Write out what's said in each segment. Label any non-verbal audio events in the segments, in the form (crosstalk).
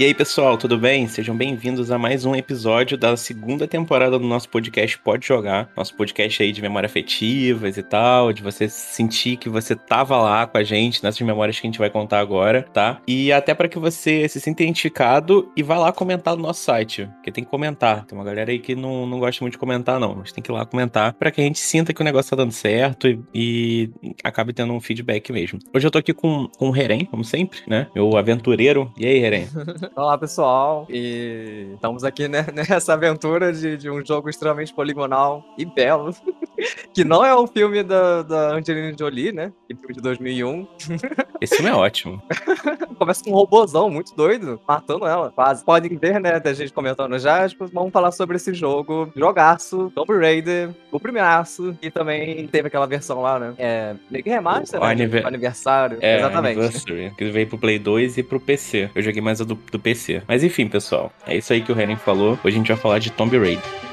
E aí, pessoal, tudo bem? Sejam bem-vindos a mais um episódio da segunda temporada do nosso podcast Pode Jogar. Nosso podcast aí de memória afetivas e tal, de você sentir que você tava lá com a gente nessas memórias que a gente vai contar agora, tá? E até para que você se sinta identificado e vá lá comentar no nosso site, porque tem que comentar. Tem uma galera aí que não, não gosta muito de comentar, não, mas tem que ir lá comentar para que a gente sinta que o negócio tá dando certo e, e acabe tendo um feedback mesmo. Hoje eu tô aqui com, com o Reren, como sempre, né? Meu aventureiro. E aí, Reren? (laughs) Olá, pessoal. E estamos aqui né, (laughs) nessa aventura de, de, um jogo extremamente poligonal e belo. (laughs) que não é um filme da, da Angelina Jolie, né? Que filme de 2001. (laughs) Esse filme é ótimo. Começa com um robôzão muito doido, matando ela, quase. Podem ver, né? Da gente comentando já. Tipo, vamos falar sobre esse jogo. Jogaço, Tomb Raider, o primeiraço. E também teve aquela versão lá, né? É. Meio que remaster, né? Aniver... Aniversário. É, Exatamente. Anniversary, que veio pro Play 2 e pro PC. Eu joguei mais a do, do PC. Mas enfim, pessoal, é isso aí que o Helen falou. Hoje a gente vai falar de Tomb Raider.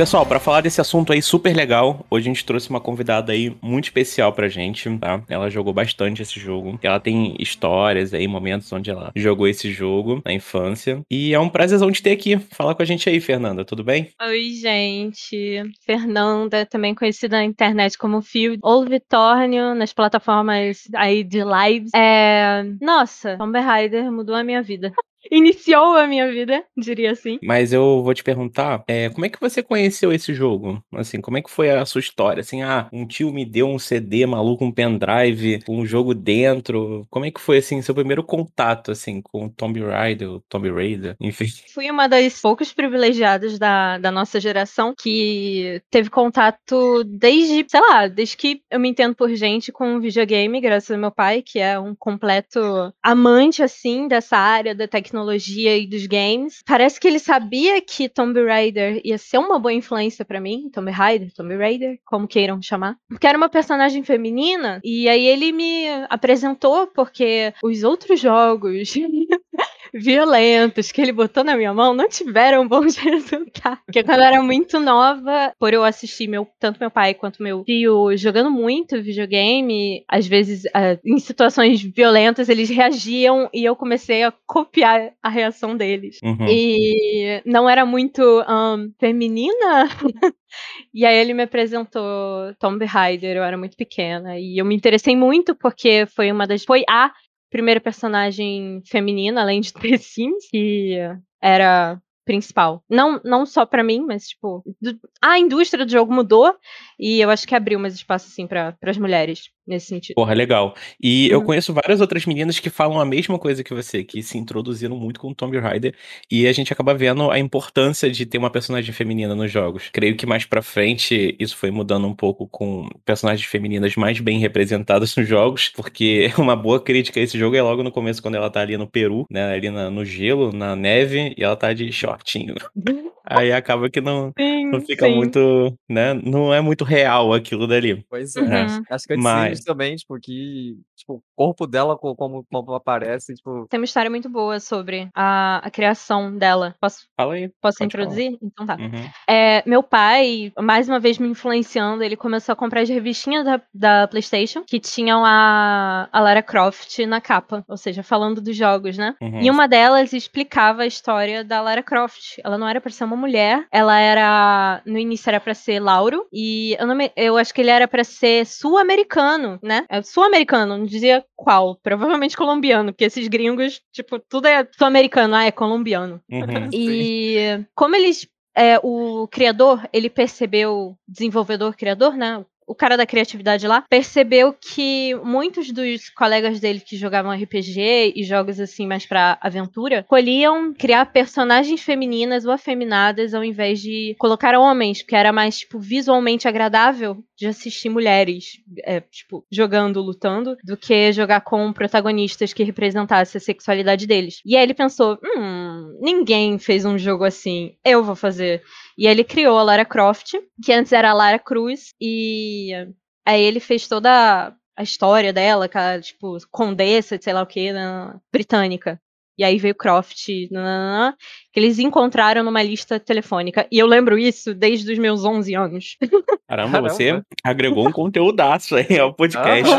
Pessoal, para falar desse assunto aí super legal, hoje a gente trouxe uma convidada aí muito especial pra gente, tá? Ela jogou bastante esse jogo. Ela tem histórias aí, momentos onde ela jogou esse jogo na infância. E é um prazerzão de ter aqui. Falar com a gente aí, Fernanda, tudo bem? Oi, gente. Fernanda, também conhecida na internet como Field ou Vitórnio, nas plataformas aí de lives. É... Nossa, Tomb Raider mudou a minha vida iniciou a minha vida, diria assim. Mas eu vou te perguntar, é, como é que você conheceu esse jogo? Assim, como é que foi a sua história? Assim, ah, um tio me deu um CD maluco, um pendrive, um jogo dentro. Como é que foi, assim, seu primeiro contato, assim, com Tomb Raider, Tomb Raider, (laughs) enfim? Fui uma das poucos privilegiadas da, da nossa geração que teve contato desde, sei lá, desde que eu me entendo por gente com videogame, graças ao meu pai, que é um completo amante, assim, dessa área da tecnologia e dos games. Parece que ele sabia que Tomb Raider ia ser uma boa influência para mim, Tomb Raider, Tomb Raider, como queiram chamar, porque era uma personagem feminina e aí ele me apresentou porque os outros jogos (laughs) violentos que ele botou na minha mão não tiveram bons (laughs) resultados. Porque quando eu era muito nova, por eu assistir meu, tanto meu pai quanto meu tio jogando muito videogame, às vezes uh, em situações violentas eles reagiam e eu comecei a copiar a reação deles. Uhum. E não era muito um, feminina. (laughs) E aí ele me apresentou Tomb Raider, eu era muito pequena. E eu me interessei muito porque foi uma das. Foi a primeira personagem feminina, além de (laughs) ter Sims, que era principal. Não, não só para mim, mas tipo, do, a indústria do jogo mudou e eu acho que abriu mais espaço assim para as mulheres nesse sentido. Porra, legal. E uhum. eu conheço várias outras meninas que falam a mesma coisa que você, que se introduziram muito com Tomb Raider e a gente acaba vendo a importância de ter uma personagem feminina nos jogos. Creio que mais para frente isso foi mudando um pouco com personagens femininas mais bem representadas (laughs) nos jogos, porque (laughs) uma boa crítica a esse jogo é logo no começo quando ela tá ali no Peru, né, ali na, no gelo, na neve e ela tá de shortinho. Aí acaba que não, sim, não fica sim. muito, né, não é muito real aquilo dali. Pois é. Uhum. Acho que Mas também, tipo, que tipo, o corpo dela, como, como aparece, tipo... Tem uma história muito boa sobre a, a criação dela. Posso, Fala aí. Posso introduzir? Falar. Então tá. Uhum. É, meu pai, mais uma vez me influenciando, ele começou a comprar as revistinhas da, da Playstation, que tinham a, a Lara Croft na capa, ou seja, falando dos jogos, né? Uhum. E uma delas explicava a história da Lara Croft. Ela não era pra ser uma mulher, ela era... No início era pra ser Lauro, e eu, não me, eu acho que ele era pra ser sul-americano, né? É sul-americano, não dizia qual. Provavelmente colombiano, porque esses gringos, tipo, tudo é sul-americano, ah, é colombiano. Uhum, e como eles é, o criador, ele percebeu, desenvolvedor, criador, né? O cara da criatividade lá, percebeu que muitos dos colegas dele que jogavam RPG e jogos assim mais pra aventura, escolhiam criar personagens femininas ou afeminadas ao invés de colocar homens, porque era mais, tipo, visualmente agradável de assistir mulheres, é, tipo, jogando, lutando, do que jogar com protagonistas que representassem a sexualidade deles. E aí ele pensou, hum, ninguém fez um jogo assim, eu vou fazer. E ele criou a Lara Croft, que antes era a Lara Cruz, e aí ele fez toda a história dela, cara, tipo, condessa, sei lá o que, britânica. E aí veio Croft, nanana, que eles encontraram numa lista telefônica. E eu lembro isso desde os meus 11 anos. (laughs) Caramba, Caramba, você agregou um conteúdaço aí ao podcast.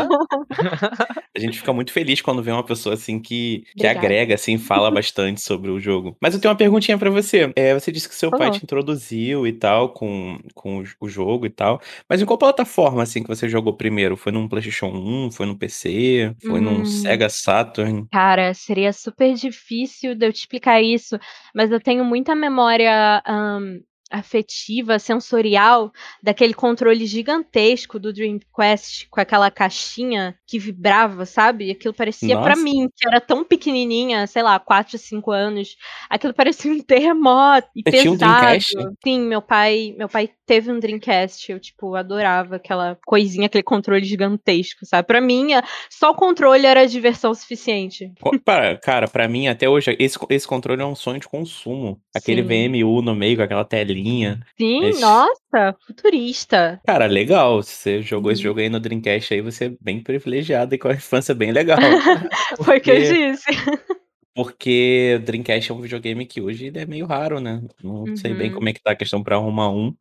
a gente fica muito feliz quando vê uma pessoa assim que, que agrega, assim, fala bastante sobre o jogo. Mas eu tenho uma perguntinha para você. É, você disse que seu pai te introduziu e tal com, com o jogo e tal. Mas em qual plataforma assim que você jogou primeiro? Foi num PlayStation 1? Foi no PC? Foi hum. num Sega Saturn? Cara, seria super difícil de eu te explicar isso, mas eu tenho muita memória um, afetiva, sensorial, daquele controle gigantesco do Dream Quest com aquela caixinha que vibrava, sabe? Aquilo parecia para mim, que era tão pequenininha, sei lá, 4, 5 anos, aquilo parecia um (laughs) terremoto e Você pesado. Tinha um Dreamcast? Sim, meu pai, meu pai teve um Dreamcast, eu tipo adorava aquela coisinha, aquele controle gigantesco, sabe? Para mim, só o controle era diversão suficiente. Para, cara, para mim até hoje esse, esse controle é um sonho de consumo. Aquele Sim. VMU no meio com aquela telinha Sim, esse... nossa, futurista. Cara, legal. Você jogou esse uhum. jogo aí no Dreamcast aí, você é bem privilegiado e com a infância bem legal. (laughs) Foi o que eu disse. Porque Dreamcast é um videogame que hoje é meio raro, né? Não uhum. sei bem uhum. como é que tá a questão pra arrumar um,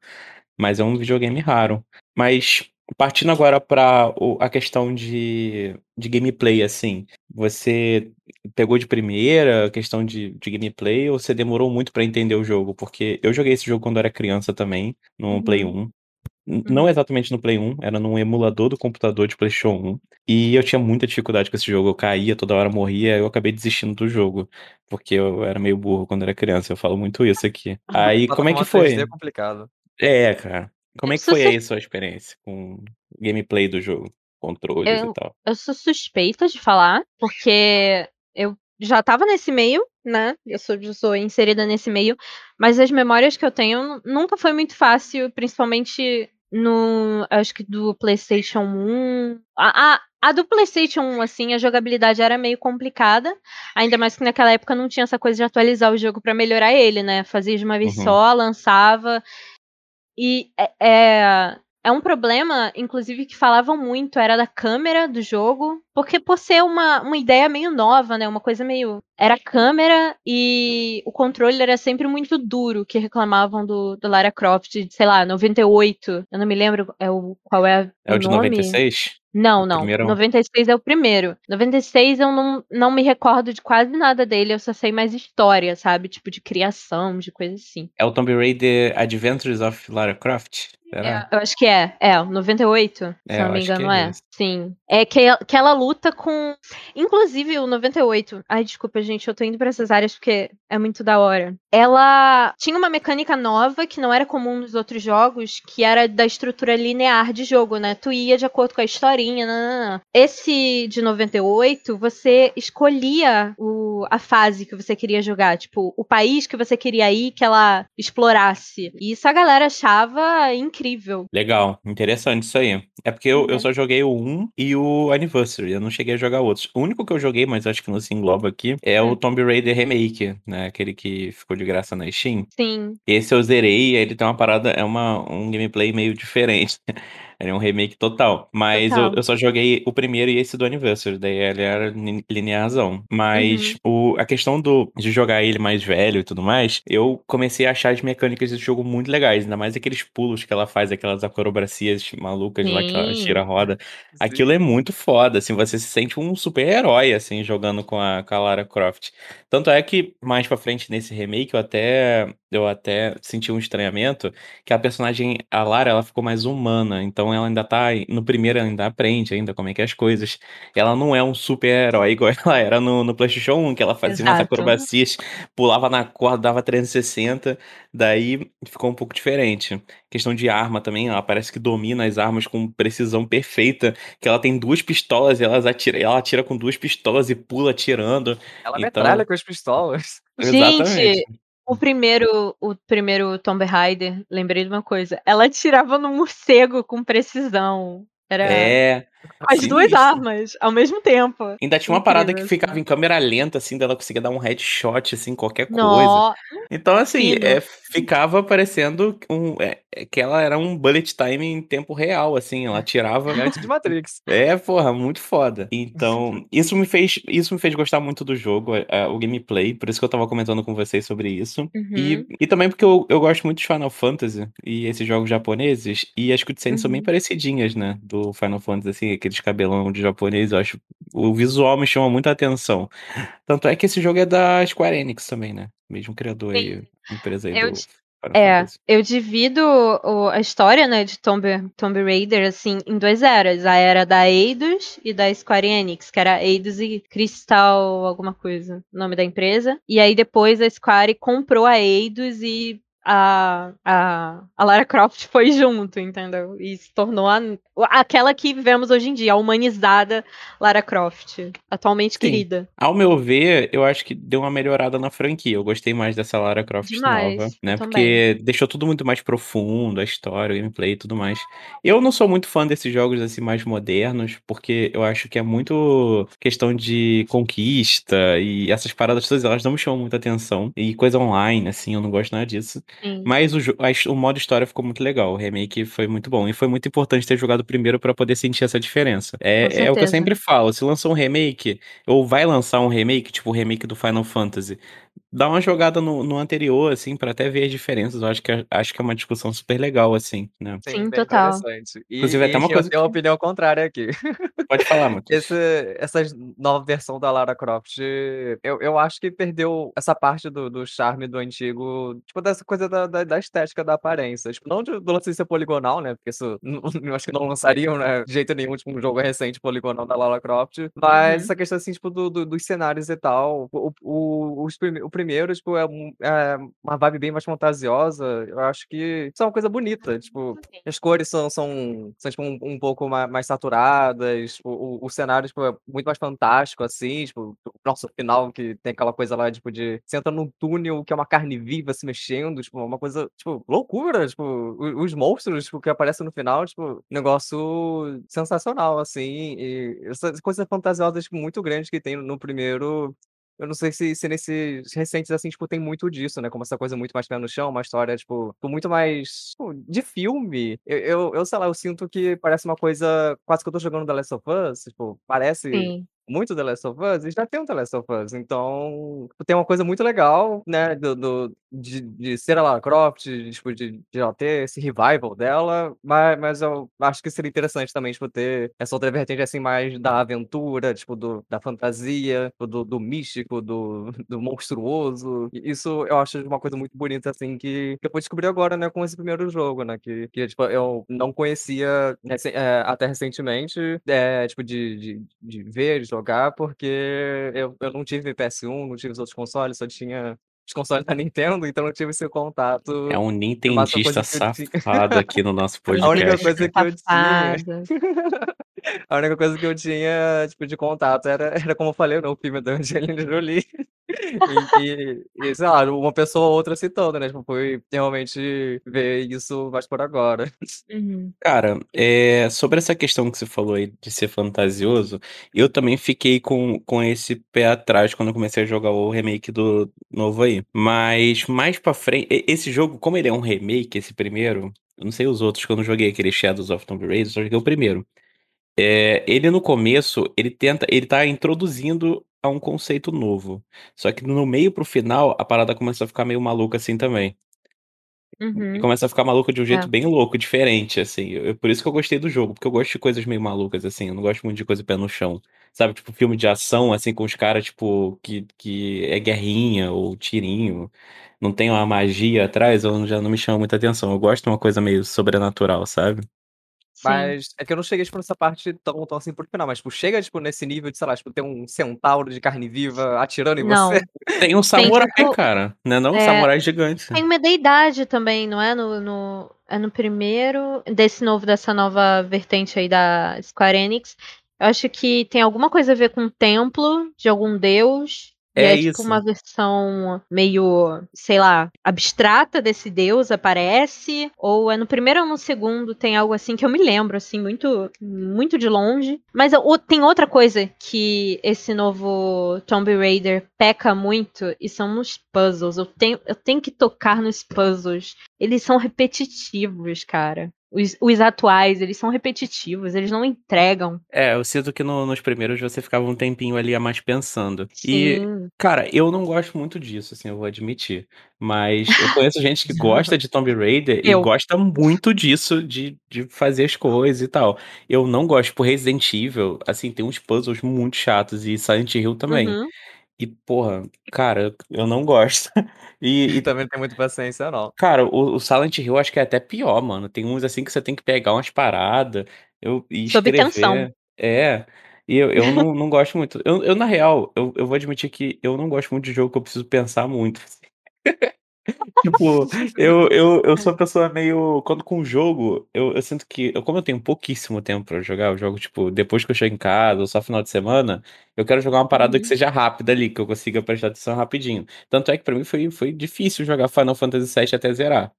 mas é um videogame raro. Mas partindo agora para a questão de, de gameplay, assim, você pegou de primeira a questão de, de gameplay ou você demorou muito para entender o jogo? Porque eu joguei esse jogo quando era criança também, no uhum. Play 1. Não uhum. exatamente no Play 1, era num emulador do computador de PlayStation 1. E eu tinha muita dificuldade com esse jogo. Eu caía, toda hora morria, eu acabei desistindo do jogo. Porque eu era meio burro quando era criança. Eu falo muito isso aqui. (laughs) Aí, como é que foi? É complicado. É, cara. Como é que foi aí a sua experiência com gameplay do jogo? Controles eu, e tal. Eu sou suspeita de falar, porque eu já tava nesse meio, né? Eu sou, eu sou inserida nesse meio, mas as memórias que eu tenho nunca foi muito fácil, principalmente no. Acho que do PlayStation 1. A, a, a do PlayStation 1, assim, a jogabilidade era meio complicada. Ainda mais que naquela época não tinha essa coisa de atualizar o jogo para melhorar ele, né? Fazia de uma vez uhum. só, lançava. E é, é, um problema, inclusive, que falavam muito, era da câmera do jogo. Porque por ser uma, uma ideia meio nova, né? Uma coisa meio. Era câmera e o controle era sempre muito duro, que reclamavam do, do Lara Croft, de, sei lá, 98. Eu não me lembro é o, qual é, é o, o de nome. 96? Não, não. Primeiro... 96 é o primeiro. 96 eu não, não me recordo de quase nada dele, eu só sei mais história, sabe? Tipo, de criação, de coisa assim. É o Tomb Raider Adventures of Lara Croft? É, eu acho que é. É, 98, é, se não me engano, é. é. Sim. É que, que ela luta com. Inclusive, o 98. Ai, desculpa, gente, eu tô indo pra essas áreas porque é muito da hora. Ela tinha uma mecânica nova que não era comum nos outros jogos, que era da estrutura linear de jogo, né? Tu ia de acordo com a historinha. Nanana. Esse de 98, você escolhia o, a fase que você queria jogar, tipo, o país que você queria ir que ela explorasse. E isso a galera achava incrível. Legal, interessante isso aí. É porque eu, eu uhum. só joguei o 1 e o Anniversary, eu não cheguei a jogar outros. O único que eu joguei, mas acho que não se engloba aqui, é o hum. Tomb Raider Remake, né? Aquele que ficou de graça na Steam. Sim. Esse eu zerei, ele tem uma parada, é uma, um gameplay meio diferente. (laughs) Ele é um remake total. Mas total. Eu, eu, só joguei o primeiro e esse do Anniversary. Daí ele era linearzão. Mas uhum. o, a questão do, de jogar ele mais velho e tudo mais, eu comecei a achar as mecânicas desse jogo muito legais. Ainda mais aqueles pulos que ela faz, aquelas acrobacias malucas Sim. lá que ela tira a roda. Sim. Aquilo é muito foda, assim. Você se sente um super-herói, assim, jogando com a, com a Lara Croft. Tanto é que mais pra frente nesse remake eu até eu até senti um estranhamento que a personagem, a Lara, ela ficou mais humana. Então ela ainda tá. No primeiro, ela ainda aprende ainda como é que é as coisas. Ela não é um super-herói igual (laughs) ela era no, no PlayStation 1, que ela fazia Exato. umas acrobacias, pulava na corda, dava 360. Daí ficou um pouco diferente. Questão de arma também, ela parece que domina as armas com precisão perfeita. Que ela tem duas pistolas e ela atira, ela atira com duas pistolas e pula atirando. Ela então... metralha com as pistolas. (laughs) Gente, Exatamente. O primeiro, o primeiro Tomb Raider, lembrei de uma coisa. Ela atirava no (laughs) morcego com precisão. Era... É, As duas armas, ao mesmo tempo. Ainda tinha uma parada que ficava em câmera lenta, assim, dela conseguia dar um headshot, assim, qualquer coisa. Então, assim, é, ficava parecendo um, é, é, que ela era um bullet time em tempo real, assim, ela tirava. (laughs) Antes de Matrix. É, porra, muito foda. Então, (laughs) isso me fez, isso me fez gostar muito do jogo, o gameplay, por isso que eu tava comentando com vocês sobre isso. Uhum. E, e também porque eu, eu gosto muito de Final Fantasy e esses jogos japoneses, e as cutscenes uhum. são bem uhum. parecidinhas, né, do Final Fantasy, assim, aqueles cabelão de japonês, eu acho. O visual me chama muita atenção. Tanto é que esse jogo é da Square Enix também, né? Mesmo criador Sim. aí, empresa aí eu, do. É, eu divido o, a história, né, de Tomb, Tomb Raider, assim, em duas eras. A era da Eidos e da Square Enix, que era Eidos e Crystal alguma coisa, nome da empresa. E aí depois a Square comprou a Eidos e a, a, a Lara Croft foi junto, entendeu? E se tornou a, aquela que vemos hoje em dia, a humanizada Lara Croft, atualmente Sim. querida. Ao meu ver, eu acho que deu uma melhorada na franquia. Eu gostei mais dessa Lara Croft Demais, nova, né? Porque deixou tudo muito mais profundo, a história, o gameplay e tudo mais. Eu não sou muito fã desses jogos assim mais modernos, porque eu acho que é muito questão de conquista e essas paradas todas, elas não me chamam muita atenção. E coisa online, assim, eu não gosto nada disso. Mas o, a, o modo história ficou muito legal. O remake foi muito bom. E foi muito importante ter jogado primeiro para poder sentir essa diferença. É, é o que eu sempre falo. Se lançou um remake, ou vai lançar um remake, tipo o remake do Final Fantasy, dá uma jogada no, no anterior, assim, para até ver as diferenças. Eu acho que, é, acho que é uma discussão super legal, assim, né? Sim, Sim total. E, Inclusive, até uma coisa. Eu tenho uma opinião contrária aqui. Pode falar, (laughs) Matheus. Essa nova versão da Lara Croft, eu, eu acho que perdeu essa parte do, do charme do antigo, tipo, dessa coisa da, da, da estética da aparência. Tipo, não do lance de ser poligonal, né? Porque isso (laughs) eu acho que não lançariam, né? De jeito nenhum, tipo, um jogo recente poligonal da Lara Croft. Mas uhum. essa questão, assim, tipo, do, do, dos cenários e tal. O, o, os, o primeiro, tipo, é, é, uma vibe bem mais fantasiosa. Eu acho que isso é uma coisa bonita. Tipo, as cores são, são, são tipo, um, um pouco mais, mais saturadas. Tipo, o, o, cenário, tipo, é muito mais fantástico, assim. Tipo, o nosso final que tem aquela coisa lá, tipo, de... Você entra num túnel que é uma carne viva se mexendo. Tipo, uma coisa, tipo, loucura. Tipo, os, os monstros, tipo, que aparecem no final, tipo, negócio sensacional, assim. E essas coisas fantasiosas, tipo, muito grandes que tem no primeiro eu não sei se, se nesses recentes, assim, tipo, tem muito disso, né? Como essa coisa muito mais pé no chão, uma história, tipo, muito mais tipo, de filme. Eu, eu, eu, sei lá, eu sinto que parece uma coisa quase que eu tô jogando The Last of Us, tipo, parece Sim muito The Last of Us, e já tem um The Last of Us. Então, tem uma coisa muito legal, né, do, do de, de ser a Lara Croft, de, tipo, de, de ela ter esse revival dela, mas, mas eu acho que seria interessante também, tipo, ter essa outra vertente, assim, mais da aventura, tipo, do, da fantasia, do, do místico, do, (laughs) do monstruoso. Isso eu acho uma coisa muito bonita, assim, que, que eu pude descobrir agora, né, com esse primeiro jogo, né, que, que tipo, eu não conhecia é, até recentemente, é, tipo, de, de, de ver, de jogar, porque eu, eu não tive PS1, não tive os outros consoles, só tinha os consoles da Nintendo, então não tive esse contato. É um nintendista safado aqui no nosso podcast. (laughs) A única coisa que eu tinha. (laughs) A única coisa que eu tinha, tipo, de contato era, era como eu falei, no filme da Angelina Jolie. E, e, sei lá, uma pessoa ou outra citando, né? Tipo, foi realmente ver isso mais por agora. Uhum. Cara, é, sobre essa questão que você falou aí de ser fantasioso, eu também fiquei com, com esse pé atrás quando eu comecei a jogar o remake do novo aí. Mas mais pra frente, esse jogo, como ele é um remake, esse primeiro, eu não sei os outros, que eu não joguei aquele Shadows of Tomb Raider, só joguei o primeiro. É, ele no começo, ele tenta, ele tá introduzindo a um conceito novo. Só que no meio pro final, a parada começa a ficar meio maluca assim também. Uhum. E começa a ficar maluca de um jeito é. bem louco, diferente, assim. Eu, por isso que eu gostei do jogo, porque eu gosto de coisas meio malucas, assim. Eu não gosto muito de coisa pé no chão. Sabe, tipo, filme de ação, assim, com os caras, tipo, que, que é guerrinha ou tirinho. Não tem uma magia atrás, eu já não me chama muita atenção. Eu gosto de uma coisa meio sobrenatural, sabe? Mas é que eu não cheguei, tipo, nessa parte tão, tão assim por final, mas, tipo, chega, tipo, nesse nível de, sei lá, tipo, ter um centauro de carne viva atirando em Não. você. (laughs) Tem um samurai, tipo, cara. Né não? Um é, samurai gigante. Tem uma deidade também, não é? No, no, é no primeiro, desse novo, dessa nova vertente aí da Square Enix. Eu acho que tem alguma coisa a ver com o templo de algum deus. É, é tipo uma versão meio, sei lá, abstrata desse deus aparece, ou é no primeiro ou no segundo, tem algo assim que eu me lembro, assim, muito, muito de longe. Mas tem outra coisa que esse novo Tomb Raider peca muito, e são nos puzzles. Eu tenho, eu tenho que tocar nos puzzles. Eles são repetitivos, cara. Os, os, atuais, eles são repetitivos, eles não entregam. É, eu sinto que no, nos primeiros você ficava um tempinho ali a mais pensando. Sim. E, cara, eu não gosto muito disso, assim, eu vou admitir. Mas eu (laughs) conheço gente que gosta de Tomb Raider eu. e gosta muito disso, de, de fazer as coisas e tal. Eu não gosto, por Resident Evil, assim, tem uns puzzles muito chatos e Silent Hill também. Uhum. E, porra, cara, eu não gosto. (laughs) E, e também não tem muita paciência, não. Cara, o, o, Silent Hill acho que é até pior, mano. Tem uns assim que você tem que pegar umas paradas eu, e Sob escrever. tensão. É. E eu, eu não, não gosto muito. Eu, eu na real, eu, eu vou admitir que eu não gosto muito de jogo que eu preciso pensar muito. (laughs) (laughs) Tipo, eu, eu, eu sou uma pessoa meio. Quando com o jogo, eu, eu sinto que. Eu, como eu tenho pouquíssimo tempo pra jogar, eu jogo, tipo, depois que eu chego em casa, ou só final de semana, eu quero jogar uma parada uhum. que seja rápida ali, que eu consiga prestar atenção rapidinho. Tanto é que pra mim foi, foi difícil jogar Final Fantasy VII até zerar.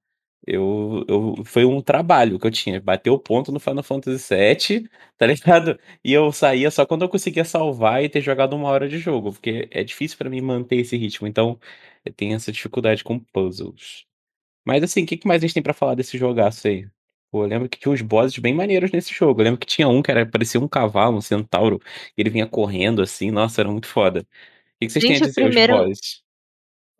Eu, eu, foi um trabalho que eu tinha. Bater o ponto no Final Fantasy VII, tá ligado? E eu saía só quando eu conseguia salvar e ter jogado uma hora de jogo, porque é difícil para mim manter esse ritmo. Então, eu tenho essa dificuldade com puzzles. Mas assim, o que, que mais a gente tem para falar desse jogaço aí? Pô, eu lembro que tinha uns bosses bem maneiros nesse jogo. Eu lembro que tinha um que era, parecia um cavalo, um centauro, e ele vinha correndo assim. Nossa, era muito foda. O que, que vocês gente, têm a dizer primeiro... os bosses?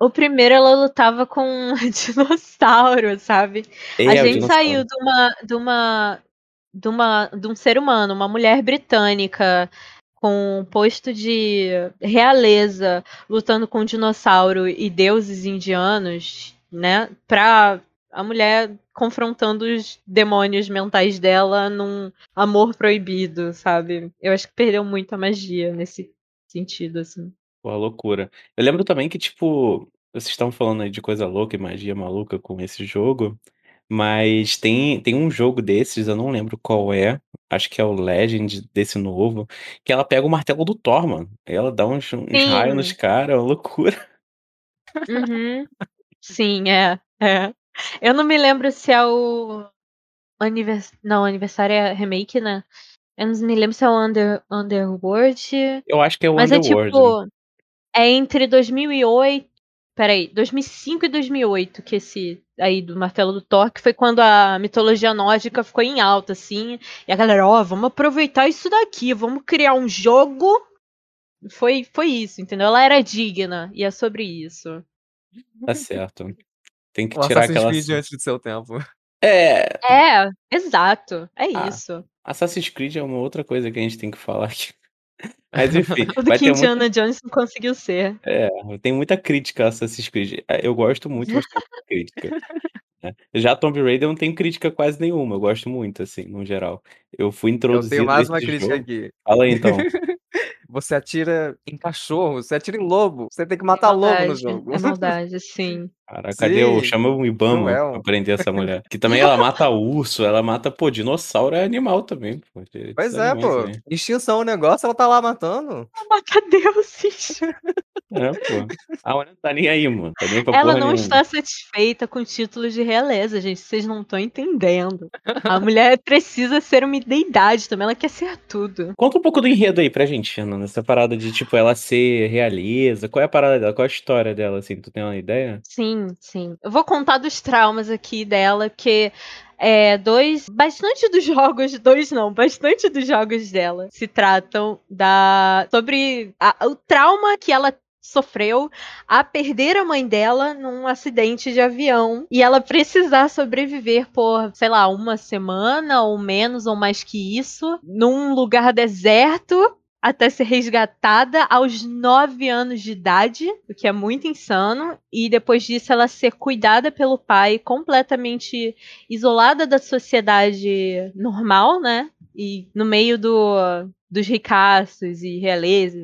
O primeiro ela lutava com um (laughs) dinossauro, sabe? É, a gente saiu de uma, de uma de uma de um ser humano, uma mulher britânica com um posto de realeza lutando com um dinossauro e deuses indianos, né? Pra a mulher confrontando os demônios mentais dela num amor proibido, sabe? Eu acho que perdeu muito a magia nesse sentido, assim. Pô, loucura. Eu lembro também que, tipo, vocês estão falando aí de coisa louca e magia maluca com esse jogo, mas tem, tem um jogo desses, eu não lembro qual é, acho que é o Legend desse novo, que ela pega o martelo do Thor, mano. Ela dá uns, uns raios nos caras, é uma loucura. (laughs) Uhum. Sim, é, é. Eu não me lembro se é o anivers... não, aniversário é remake, né? Eu não me lembro se é o Under... Underworld. Eu acho que é o Mas Underworld. Mas é tipo, é entre 2008. Peraí, 2005 e 2008 que esse aí do Martelo do Thor, que foi quando a mitologia nórdica ficou em alta, assim. E a galera, ó, oh, vamos aproveitar isso daqui, vamos criar um jogo. Foi, foi isso, entendeu? Ela era digna, e é sobre isso. Tá certo. Tem que o tirar Assassin's aquela. Creed antes do seu tempo. É. É, exato. É ah, isso. Assassin's Creed é uma outra coisa que a gente tem que falar aqui. Mas enfim. (laughs) o que Indiana muito... Jones não conseguiu ser. É, tem muita crítica a Assassin's Creed. É, eu gosto muito, mas tem muita crítica. Né? Já Tomb Raider eu não tenho crítica quase nenhuma. Eu gosto muito, assim, no geral. Eu fui introduzido. Eu tenho mais uma crítica jogo. aqui. Fala aí então. (laughs) você atira em cachorro, você atira em lobo. Você tem que matar é lobo no jogo. É maldade, sim. Cara, cadê o. Chama o Ibama é pra prender essa (laughs) mulher. Que também ela mata urso, ela mata, pô, dinossauro é animal também, pô. Pois é, pô. Extinção o negócio, ela tá lá matando. Ela mata (laughs) deuses. É, pô. A mulher não tá nem aí, mano. Tá nem pra ela não nenhuma. está satisfeita com títulos de realeza, gente. Vocês não estão entendendo. A mulher precisa ser uma deidade também, ela quer ser tudo. Conta um pouco do enredo aí pra gente, Ana nessa parada de, tipo, ela ser realeza? Qual é a parada dela? Qual é a história dela, assim? Tu tem uma ideia? Sim, sim. Eu vou contar dos traumas aqui dela, que é, dois. Bastante dos jogos. Dois não, bastante dos jogos dela se tratam da. sobre a, o trauma que ela sofreu a perder a mãe dela num acidente de avião e ela precisar sobreviver por, sei lá, uma semana ou menos ou mais que isso, num lugar deserto até ser resgatada aos 9 anos de idade, o que é muito insano, e depois disso ela ser cuidada pelo pai, completamente isolada da sociedade normal, né? E no meio do, dos ricaços e realeza,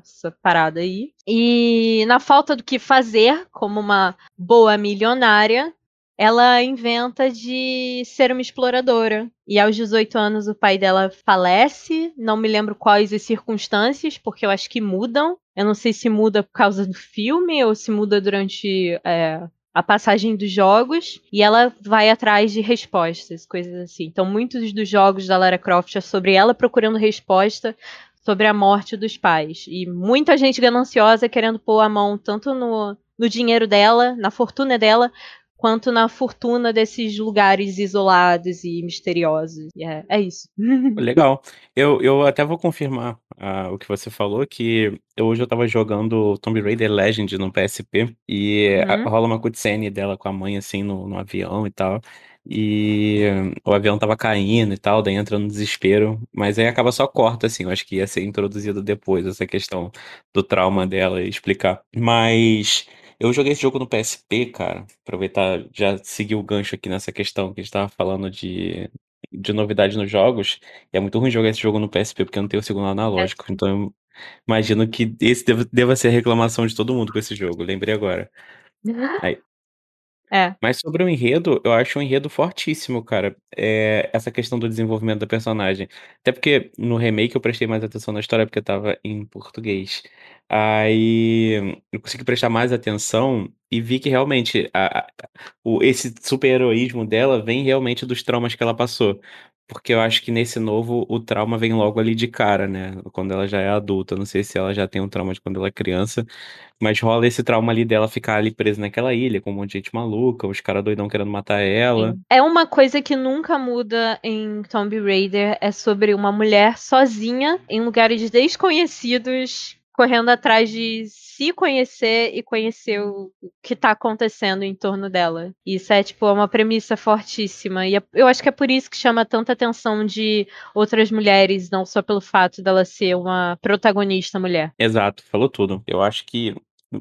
essa parada aí. E na falta do que fazer, como uma boa milionária, ela inventa de ser uma exploradora. E aos 18 anos o pai dela falece, não me lembro quais as circunstâncias, porque eu acho que mudam. Eu não sei se muda por causa do filme ou se muda durante é, a passagem dos jogos e ela vai atrás de respostas, coisas assim. Então, muitos dos jogos da Lara Croft é sobre ela procurando resposta sobre a morte dos pais. E muita gente gananciosa querendo pôr a mão tanto no, no dinheiro dela, na fortuna dela, quanto na fortuna desses lugares isolados e misteriosos. É, é isso. (laughs) Legal. Eu, eu até vou confirmar uh, o que você falou, que eu, hoje eu tava jogando Tomb Raider Legend no PSP, e uhum. rola uma cutscene dela com a mãe, assim, no, no avião e tal. E o avião tava caindo e tal, daí entra no desespero, mas aí acaba só corta, assim, eu acho que ia ser introduzido depois, essa questão do trauma dela e explicar. Mas eu joguei esse jogo no PSP, cara. Aproveitar, já seguir o gancho aqui nessa questão que a gente tava falando de, de novidade nos jogos. E é muito ruim jogar esse jogo no PSP, porque eu não tenho o segundo analógico. É. Então eu imagino que esse deva, deva ser a reclamação de todo mundo com esse jogo. Lembrei agora. Aí, (laughs) é. Mas sobre o enredo, eu acho um enredo fortíssimo, cara. É essa questão do desenvolvimento da personagem. Até porque no remake eu prestei mais atenção na história porque tava em português. Aí eu consegui prestar mais atenção e vi que realmente a, a, o, esse super-heroísmo dela vem realmente dos traumas que ela passou. Porque eu acho que nesse novo o trauma vem logo ali de cara, né? Quando ela já é adulta. Não sei se ela já tem um trauma de quando ela é criança. Mas rola esse trauma ali dela ficar ali presa naquela ilha, com um monte de gente maluca, os caras doidão querendo matar ela. É uma coisa que nunca muda em Tomb Raider. É sobre uma mulher sozinha em lugares desconhecidos correndo atrás de se conhecer e conhecer o que tá acontecendo em torno dela. Isso é, tipo, uma premissa fortíssima. E é, eu acho que é por isso que chama tanta atenção de outras mulheres, não só pelo fato dela ser uma protagonista mulher. Exato, falou tudo. Eu acho que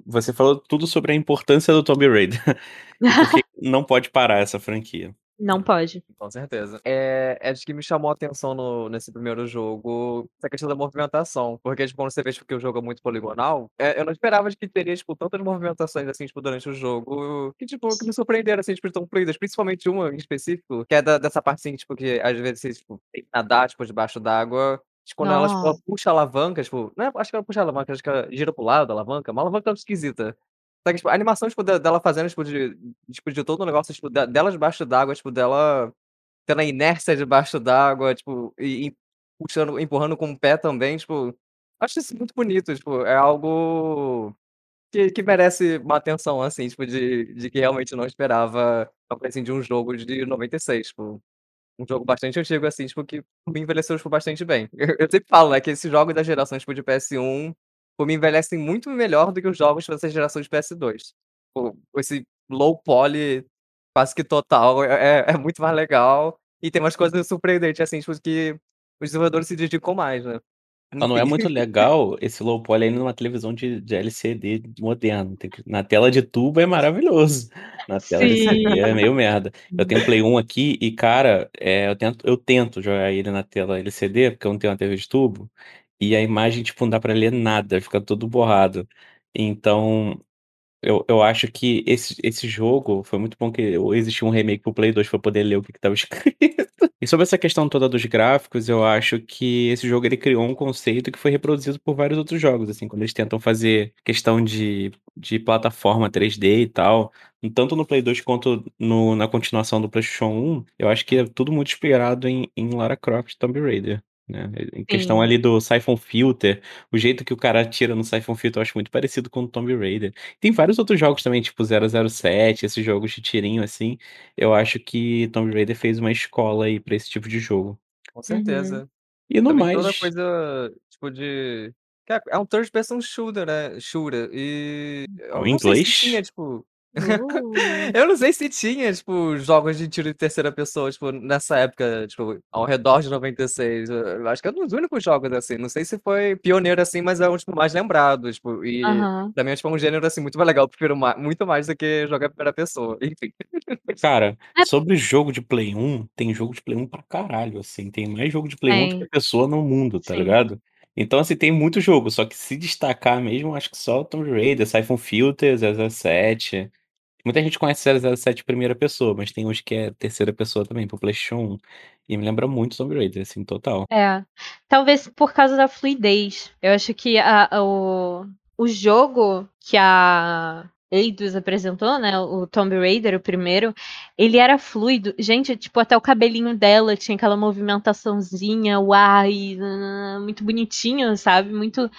você falou tudo sobre a importância do Tomb Raider. (laughs) porque (laughs) não pode parar essa franquia. Não pode. Com certeza. É, é de que me chamou a atenção no, nesse primeiro jogo essa questão da movimentação. Porque, tipo, quando você vê tipo, que o jogo é muito poligonal, é, eu não esperava de que teria, tipo, tantas movimentações, assim, tipo, durante o jogo, que, tipo, que me surpreenderam, assim, tipo, tão fluidas. Principalmente uma em específico, que é da, dessa parte, assim, tipo, que às vezes você, tipo, tem que nadar, tipo, debaixo d'água. Tipo, quando ela, tipo, ela puxa a alavanca, tipo, não é, acho que ela puxa a alavanca, acho que ela gira pro lado da alavanca, uma alavanca esquisita. Só que, tipo, a animação, tipo, dela fazendo, tipo, de, tipo, de todo o negócio, tipo, dela debaixo d'água, tipo, dela tendo a inércia debaixo d'água, tipo, e, e, puxando, empurrando com o pé também, tipo, acho isso muito bonito, tipo, é algo que, que merece uma atenção, assim, tipo, de, de que realmente não esperava, assim, de um jogo de 96, tipo, um jogo bastante antigo, assim, tipo, que envelheceu, tipo, bastante bem. (laughs) Eu, eu sempre falo, né, que esses jogos da geração, tipo, de PS1 me envelhecem muito melhor do que os jogos dessa geração de PS2. Tipo, esse low poly quase que total é, é, é muito mais legal. E tem umas coisas surpreendentes, assim, tipo, que os desenvolvedores se dedicam mais, né? Só não é muito legal esse low poly ainda numa televisão de, de LCD moderno. Na tela de tubo é maravilhoso. Na tela Sim. de LCD é meio merda. Eu tenho Play 1 aqui e, cara, é, eu, tento, eu tento jogar ele na tela LCD, porque eu não tenho uma TV de tubo. E a imagem, tipo, não dá pra ler nada, fica tudo borrado. Então, eu, eu acho que esse, esse jogo foi muito bom que existiu um remake pro Play 2 pra poder ler o que, que tava (laughs) escrito. E sobre essa questão toda dos gráficos, eu acho que esse jogo ele criou um conceito que foi reproduzido por vários outros jogos, assim, quando eles tentam fazer questão de, de plataforma 3D e tal, tanto no Play 2 quanto no, na continuação do PlayStation 1, eu acho que é tudo muito inspirado em, em Lara Croft Tomb Raider. Né? Em questão Sim. ali do Siphon Filter, o jeito que o cara tira no Siphon Filter eu acho muito parecido com o Tomb Raider. Tem vários outros jogos também, tipo 007, esses jogos de tirinho assim. Eu acho que Tomb Raider fez uma escola aí pra esse tipo de jogo. Com certeza. Uhum. E no Também mais. toda coisa, tipo, de. É, é um third person shooter, né? Shooter. E. O inglês? tinha, tipo. Uh. Eu não sei se tinha, tipo, jogos de tiro de terceira pessoa, tipo, nessa época, tipo, ao redor de 96. Eu acho que é um dos únicos jogos, assim. Não sei se foi pioneiro, assim, mas é um, tipo, mais lembrado, tipo. E uhum. pra mim é, tipo, um gênero, assim, muito mais legal. Eu prefiro mais, muito mais do que jogar primeira pessoa. Enfim. Cara, é sobre jogo de Play 1, tem jogo de Play 1 pra caralho, assim. Tem mais jogo de Play é. 1 do que pessoa no mundo, tá Sim. ligado? Então, assim, tem muito jogo, só que se destacar mesmo, acho que só o Tomb Raider, Siphon Filter, 007... Muita gente conhece 007 primeira pessoa, mas tem uns que é terceira pessoa também, pro PlayStation 1. E me lembra muito Tomb Raider, assim, total. É. Talvez por causa da fluidez. Eu acho que a, o, o jogo que a Eidos apresentou, né? O Tomb Raider, o primeiro, ele era fluido. Gente, tipo, até o cabelinho dela tinha aquela movimentaçãozinha, uai, muito bonitinho, sabe? Muito.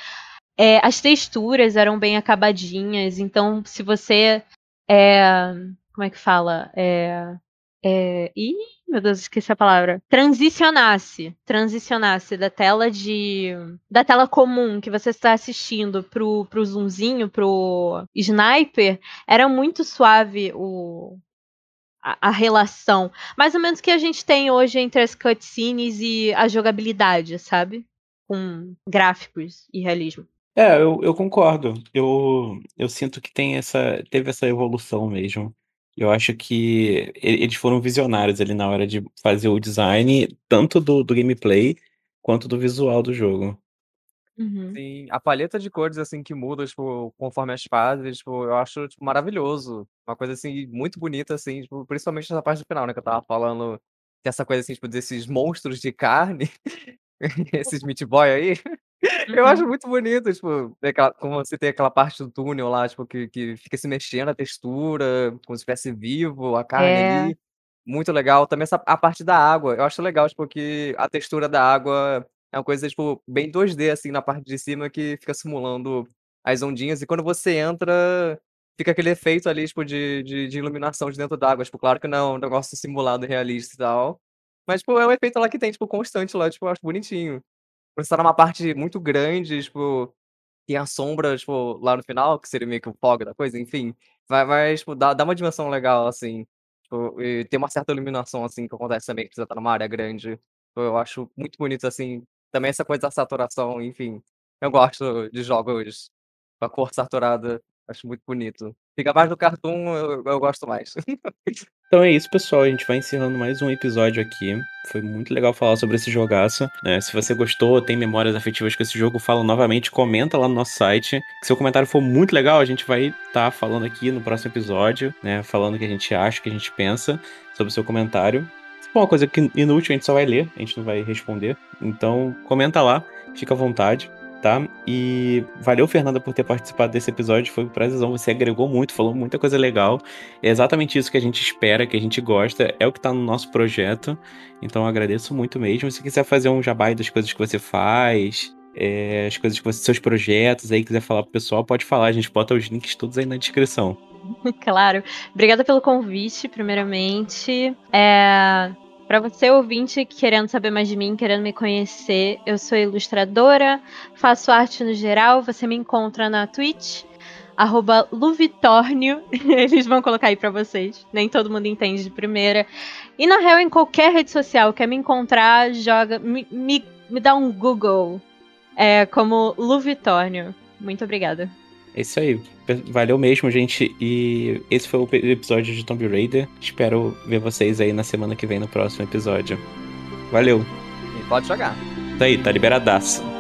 É, as texturas eram bem acabadinhas, então se você é, como é que fala? É, é, ih, meu Deus, esqueci a palavra. Transicionasse, transicionasse da tela de da tela comum que você está assistindo pro, pro zoomzinho, pro sniper, era muito suave o a, a relação, mais ou menos que a gente tem hoje entre as cutscenes e a jogabilidade, sabe? Com gráficos e realismo. É, eu, eu concordo. Eu, eu sinto que tem essa, teve essa evolução mesmo. Eu acho que eles foram visionários ali na hora de fazer o design, tanto do, do gameplay quanto do visual do jogo. Uhum. Sim, a paleta de cores, assim, que muda, tipo, conforme as fases, tipo, eu acho, tipo, maravilhoso. Uma coisa, assim, muito bonita, assim, tipo, principalmente nessa parte do final, né, que eu tava falando, que essa coisa, assim, tipo, desses monstros de carne, (laughs) esses meat boy aí. Eu acho uhum. muito bonito, tipo, aquela, como você tem aquela parte do túnel lá, tipo, que, que fica se mexendo a textura, como se estivesse vivo, a carne é. ali. Muito legal. Também essa, a parte da água. Eu acho legal, tipo, que a textura da água é uma coisa, tipo, bem 2D, assim, na parte de cima, que fica simulando as ondinhas. E quando você entra, fica aquele efeito ali, tipo, de, de, de iluminação de dentro d'água. Tipo, claro que não é um negócio simulado realista e tal. Mas, tipo, é um efeito lá que tem, tipo, constante lá, tipo, eu acho bonitinho. Você tá numa parte muito grande, tipo, tem a sombra, tipo, lá no final, que seria meio que o fog da coisa, enfim. Vai, vai tipo, dá, dá uma dimensão legal, assim. Tipo, e tem uma certa iluminação, assim, que acontece também, que você tá numa área grande. Eu acho muito bonito, assim. Também essa coisa da saturação, enfim. Eu gosto de jogos com a cor saturada. Acho muito bonito. Fica mais do cartoon, eu, eu gosto mais. então é isso, pessoal. A gente vai encerrando mais um episódio aqui. Foi muito legal falar sobre esse jogaço. Né? Se você gostou, tem memórias afetivas com esse jogo, fala novamente, comenta lá no nosso site. Se seu comentário for muito legal, a gente vai estar tá falando aqui no próximo episódio, né? Falando o que a gente acha, o que a gente pensa sobre o seu comentário. Se for uma coisa que inútil, a gente só vai ler, a gente não vai responder. Então, comenta lá, fica à vontade tá? E valeu, Fernanda, por ter participado desse episódio. Foi um prazerzão. Você agregou muito, falou muita coisa legal. É exatamente isso que a gente espera, que a gente gosta. É o que tá no nosso projeto. Então agradeço muito mesmo. Se quiser fazer um jabai das coisas que você faz, é, as coisas que você, seus projetos aí, quiser falar pro pessoal, pode falar. A gente bota os links todos aí na descrição. (laughs) Claro. Obrigada pelo convite, primeiramente. É, para você, ouvinte, querendo saber mais de mim, querendo me conhecer, eu sou ilustradora, faço arte no geral. Você me encontra na Twitch, arroba Luvitornio. (laughs) Eles vão colocar aí pra vocês. Nem todo mundo entende de primeira. E na real, em qualquer rede social, quer me encontrar, joga. Me, me, me dá um Google. É, como Luvitornio. Muito obrigada. É isso aí. Valeu mesmo, gente. E esse foi o episódio de Tomb Raider. Espero ver vocês aí na semana que vem no próximo episódio. Valeu. E pode jogar. Tá aí, tá liberadaço.